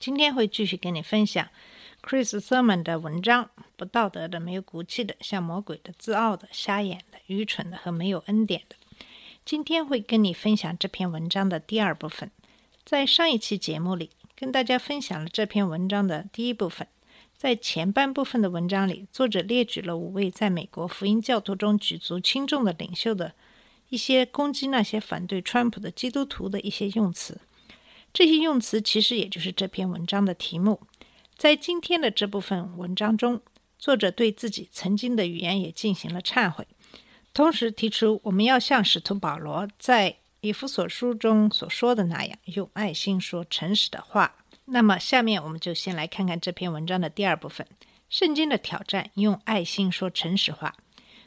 今天会继续跟你分享 Chris Thurman 的文章：不道德的、没有骨气的、像魔鬼的、自傲的、瞎眼的、愚蠢的和没有恩典的。今天会跟你分享这篇文章的第二部分。在上一期节目里，跟大家分享了这篇文章的第一部分。在前半部分的文章里，作者列举了五位在美国福音教徒中举足轻重的领袖的一些攻击那些反对川普的基督徒的一些用词。这些用词其实也就是这篇文章的题目。在今天的这部分文章中，作者对自己曾经的语言也进行了忏悔，同时提出我们要像使徒保罗在以弗所书中所说的那样，用爱心说诚实的话。那么，下面我们就先来看看这篇文章的第二部分：圣经的挑战，用爱心说诚实话。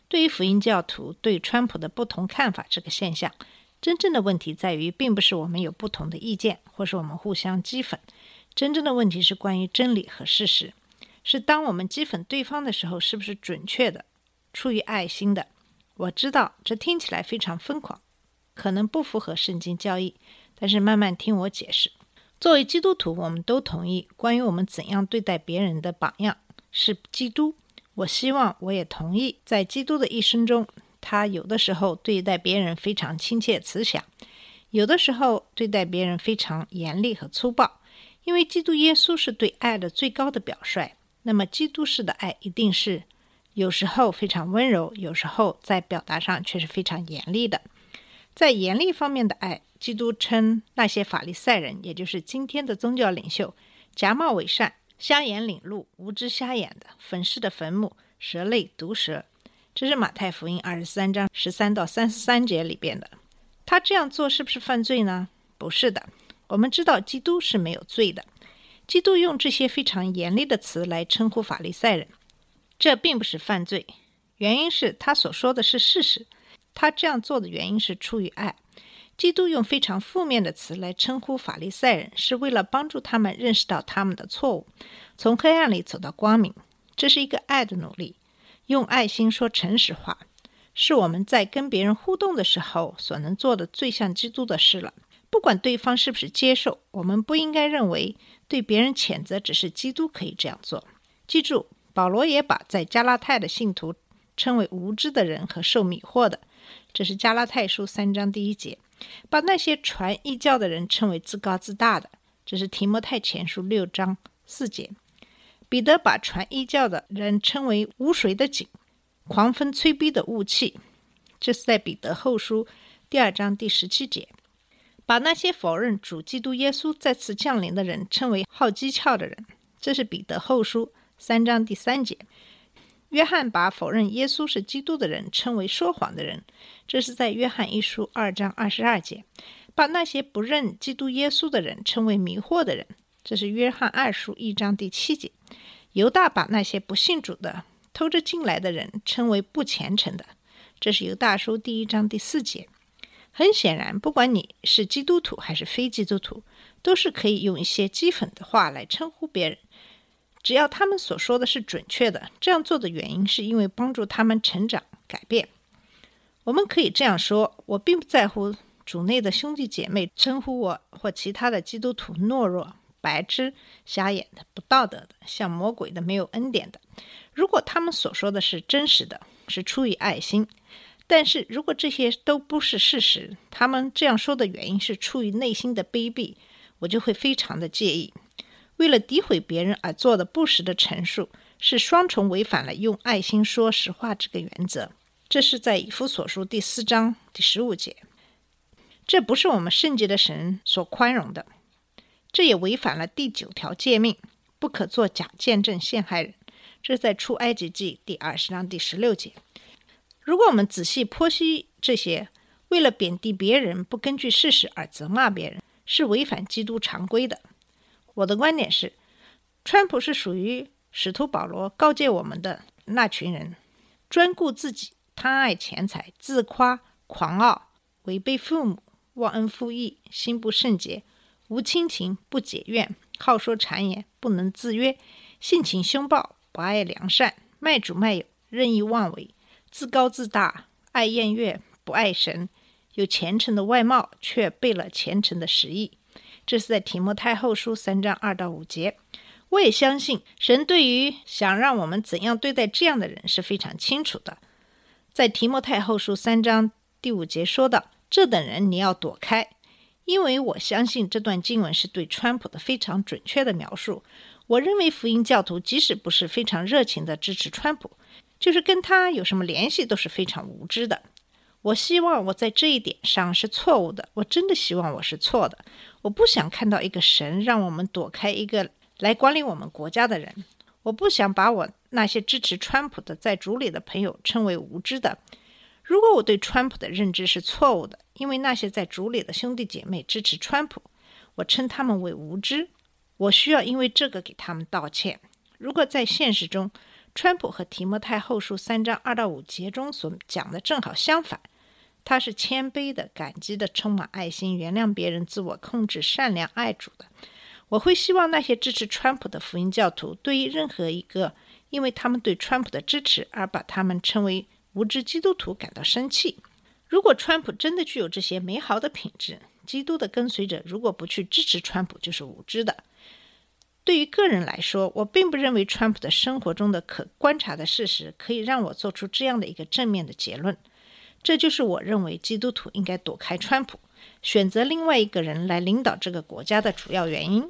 对于福音教徒对川普的不同看法这个现象，真正的问题在于，并不是我们有不同的意见，或是我们互相讥讽。真正的问题是关于真理和事实，是当我们讥讽对方的时候，是不是准确的、出于爱心的？我知道这听起来非常疯狂，可能不符合圣经教义，但是慢慢听我解释。作为基督徒，我们都同意，关于我们怎样对待别人的榜样是基督。我希望我也同意，在基督的一生中，他有的时候对待别人非常亲切慈祥，有的时候对待别人非常严厉和粗暴。因为基督耶稣是对爱的最高的表率，那么基督式的爱一定是有时候非常温柔，有时候在表达上却是非常严厉的。在严厉方面的爱，基督称那些法利赛人，也就是今天的宗教领袖，假冒伪善、瞎眼领路、无知瞎眼的、粉饰的坟墓、蛇类毒蛇。这是马太福音二十三章十三到三十三节里边的。他这样做是不是犯罪呢？不是的。我们知道基督是没有罪的。基督用这些非常严厉的词来称呼法利赛人，这并不是犯罪，原因是他所说的是事实。他这样做的原因是出于爱。基督用非常负面的词来称呼法利赛人，是为了帮助他们认识到他们的错误，从黑暗里走到光明。这是一个爱的努力，用爱心说诚实话，是我们在跟别人互动的时候所能做的最像基督的事了。不管对方是不是接受，我们不应该认为对别人谴责只是基督可以这样做。记住，保罗也把在加拉太的信徒称为无知的人和受迷惑的，这是加拉太书三章第一节；把那些传异教的人称为自高自大的，这是提摩太前书六章四节。彼得把传异教的人称为无水的井、狂风吹逼的雾气，这是在彼得后书第二章第十七节。把那些否认主基督耶稣再次降临的人称为好讥诮的人，这是彼得后书三章第三节。约翰把否认耶稣是基督的人称为说谎的人，这是在约翰一书二章二十二节。把那些不认基督耶稣的人称为迷惑的人，这是约翰二书一章第七节。犹大把那些不信主的偷着进来的人称为不虔诚的，这是犹大书第一章第四节。很显然，不管你是基督徒还是非基督徒，都是可以用一些讥讽的话来称呼别人，只要他们所说的是准确的。这样做的原因是因为帮助他们成长改变。我们可以这样说：我并不在乎主内的兄弟姐妹称呼我或其他的基督徒懦弱、白痴、瞎眼的、不道德的、像魔鬼的、没有恩典的。如果他们所说的是真实的，是出于爱心。但是如果这些都不是事实，他们这样说的原因是出于内心的卑鄙，我就会非常的介意。为了诋毁别人而做的不实的陈述，是双重违反了用爱心说实话这个原则。这是在以弗所书第四章第十五节。这不是我们圣洁的神所宽容的，这也违反了第九条诫命，不可做假见证陷害人。这是在出埃及记第二十章第十六节。如果我们仔细剖析这些，为了贬低别人，不根据事实而责骂别人，是违反基督常规的。我的观点是，川普是属于使徒保罗告诫我们的那群人，专顾自己，贪爱钱财，自夸、狂傲，违背父母，忘恩负义，心不圣洁，无亲情，不解怨，好说谗言，不能自约，性情凶暴，不爱良善，卖主卖友，任意妄为，自高自大，爱宴乐，不爱神，有虔诚的外貌，却背了虔诚的实意。这是在提摩太后书三章二到五节。我也相信神对于想让我们怎样对待这样的人是非常清楚的。在提摩太后书三章第五节说道：“这等人你要躲开，因为我相信这段经文是对川普的非常准确的描述。我认为福音教徒即使不是非常热情的支持川普，就是跟他有什么联系都是非常无知的。我希望我在这一点上是错误的，我真的希望我是错的。我不想看到一个神让我们躲开一个。”来管理我们国家的人，我不想把我那些支持川普的在主里的朋友称为无知的。如果我对川普的认知是错误的，因为那些在主里的兄弟姐妹支持川普，我称他们为无知。我需要因为这个给他们道歉。如果在现实中，川普和提摩太后书三章二到五节中所讲的正好相反，他是谦卑的、感激的、充满爱心、原谅别人、自我控制、善良、爱主的。我会希望那些支持川普的福音教徒，对于任何一个因为他们对川普的支持而把他们称为无知基督徒感到生气。如果川普真的具有这些美好的品质，基督的跟随者如果不去支持川普，就是无知的。对于个人来说，我并不认为川普的生活中的可观察的事实可以让我做出这样的一个正面的结论。这就是我认为基督徒应该躲开川普。选择另外一个人来领导这个国家的主要原因。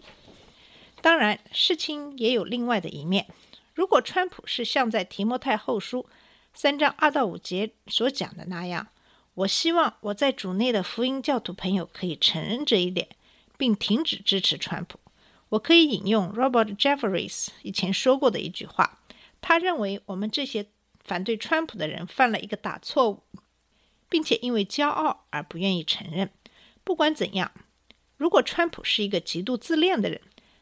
当然，事情也有另外的一面。如果川普是像在提摩太后书三章二到五节所讲的那样，我希望我在主内的福音教徒朋友可以承认这一点，并停止支持川普。我可以引用 Robert Jeffries 以前说过的一句话，他认为我们这些反对川普的人犯了一个大错误，并且因为骄傲而不愿意承认。不管怎样，如果川普是一个极度自恋的人，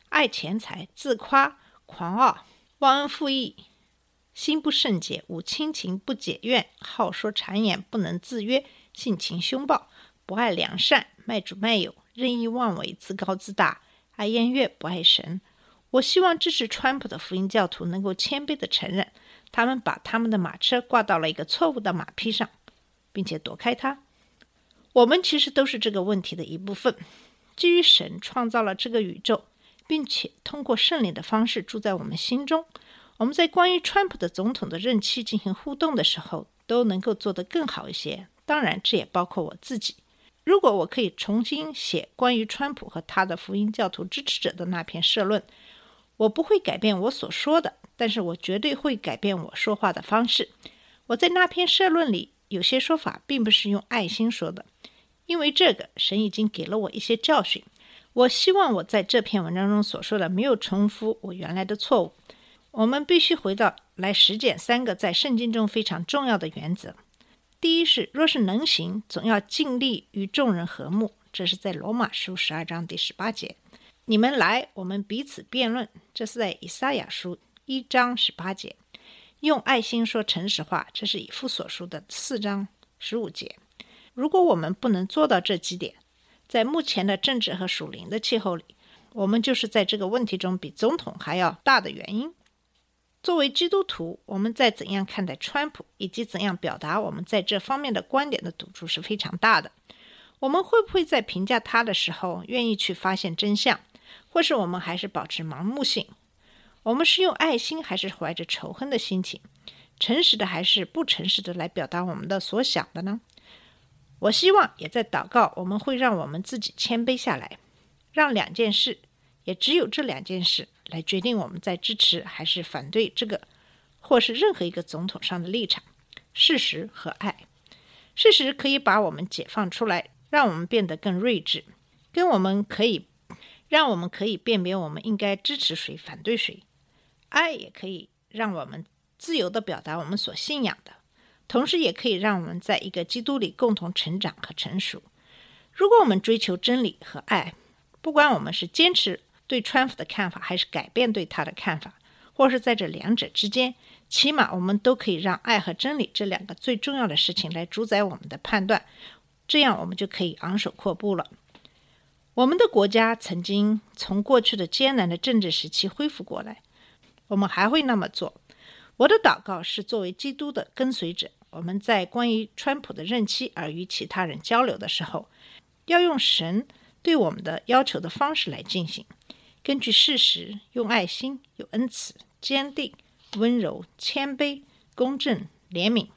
爱钱财、自夸、狂傲、忘恩负义、心不圣洁、无亲情、不解怨、好说谗言、不能自约、性情凶暴、不爱良善、卖主卖友、任意妄为、自高自大、爱宴乐、不爱神，我希望支持川普的福音教徒能够谦卑地承认，他们把他们的马车挂到了一个错误的马匹上，并且躲开它。我们其实都是这个问题的一部分。基于神创造了这个宇宙，并且通过圣灵的方式住在我们心中，我们在关于川普的总统的任期进行互动的时候，都能够做得更好一些。当然，这也包括我自己。如果我可以重新写关于川普和他的福音教徒支持者的那篇社论，我不会改变我所说的，但是我绝对会改变我说话的方式。我在那篇社论里。有些说法并不是用爱心说的，因为这个神已经给了我一些教训。我希望我在这篇文章中所说的没有重复我原来的错误。我们必须回到来实践三个在圣经中非常重要的原则。第一是，若是能行，总要尽力与众人和睦。这是在罗马书十二章第十八节。你们来，我们彼此辩论。这是在以赛亚书一章十八节。用爱心说诚实话，这是以父所书的四章十五节。如果我们不能做到这几点，在目前的政治和属灵的气候里，我们就是在这个问题中比总统还要大的原因。作为基督徒，我们在怎样看待川普，以及怎样表达我们在这方面的观点的赌注是非常大的。我们会不会在评价他的时候愿意去发现真相，或是我们还是保持盲目性？我们是用爱心还是怀着仇恨的心情，诚实的还是不诚实的来表达我们的所想的呢？我希望也在祷告，我们会让我们自己谦卑下来，让两件事，也只有这两件事来决定我们在支持还是反对这个，或是任何一个总统上的立场。事实和爱，事实可以把我们解放出来，让我们变得更睿智，跟我们可以让我们可以辨别我们应该支持谁，反对谁。爱也可以让我们自由地表达我们所信仰的，同时也可以让我们在一个基督里共同成长和成熟。如果我们追求真理和爱，不管我们是坚持对川普的看法，还是改变对他的看法，或是在这两者之间，起码我们都可以让爱和真理这两个最重要的事情来主宰我们的判断，这样我们就可以昂首阔步了。我们的国家曾经从过去的艰难的政治时期恢复过来，我们还会那么做。我的祷告是，作为基督的跟随者，我们在关于川普的任期而与其他人交流的时候，要用神对我们的要求的方式来进行，根据事实，用爱心、有恩慈、坚定、温柔、谦卑、公正、怜悯，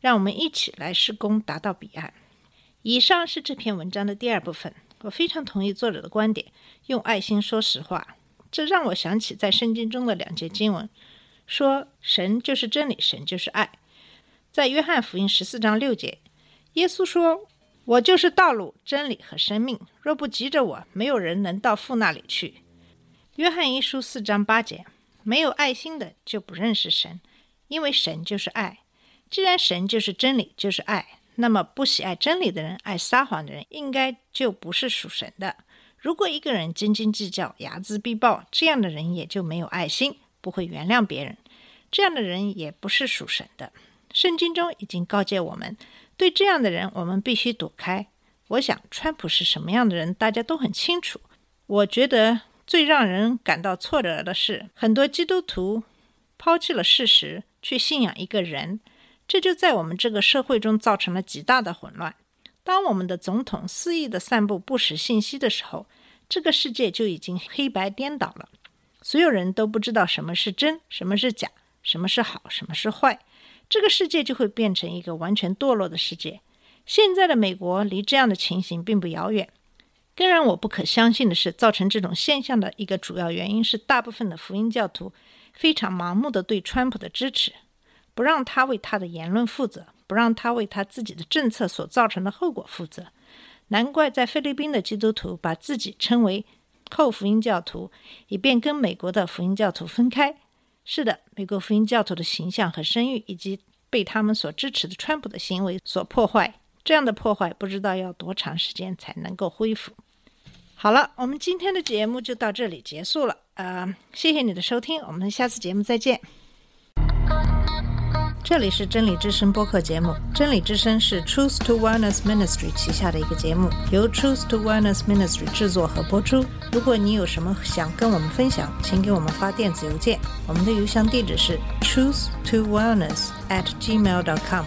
让我们一起来施工，达到彼岸。以上是这篇文章的第二部分。我非常同意作者的观点，用爱心说实话。这让我想起在圣经中的两节经文，说神就是真理，神就是爱。在约翰福音十四章六节，耶稣说：“我就是道路、真理和生命，若不急着我，没有人能到父那里去。”约翰一书四章八节，没有爱心的就不认识神，因为神就是爱。既然神就是真理，就是爱。那么，不喜爱真理的人，爱撒谎的人，应该就不是属神的。如果一个人斤斤计较、睚眦必报，这样的人也就没有爱心，不会原谅别人。这样的人也不是属神的。圣经中已经告诫我们，对这样的人，我们必须躲开。我想，川普是什么样的人，大家都很清楚。我觉得最让人感到挫折的是，很多基督徒抛弃了事实，去信仰一个人。这就在我们这个社会中造成了极大的混乱。当我们的总统肆意的散布不实信息的时候，这个世界就已经黑白颠倒了。所有人都不知道什么是真，什么是假，什么是好，什么是坏。这个世界就会变成一个完全堕落的世界。现在的美国离这样的情形并不遥远。更让我不可相信的是，造成这种现象的一个主要原因是，大部分的福音教徒非常盲目的对川普的支持。不让他为他的言论负责，不让他为他自己的政策所造成的后果负责。难怪在菲律宾的基督徒把自己称为后福音教徒，以便跟美国的福音教徒分开。是的，美国福音教徒的形象和声誉，以及被他们所支持的川普的行为所破坏。这样的破坏不知道要多长时间才能够恢复。好了，我们今天的节目就到这里结束了。呃，谢谢你的收听，我们下次节目再见。这里是真理之声播客节目。真理之声是 Truth to Wellness Ministry 旗下的一个节目，由 Truth to Wellness Ministry 制作和播出。如果你有什么想跟我们分享，请给我们发电子邮件，我们的邮箱地址是 truth to wellness at gmail dot com。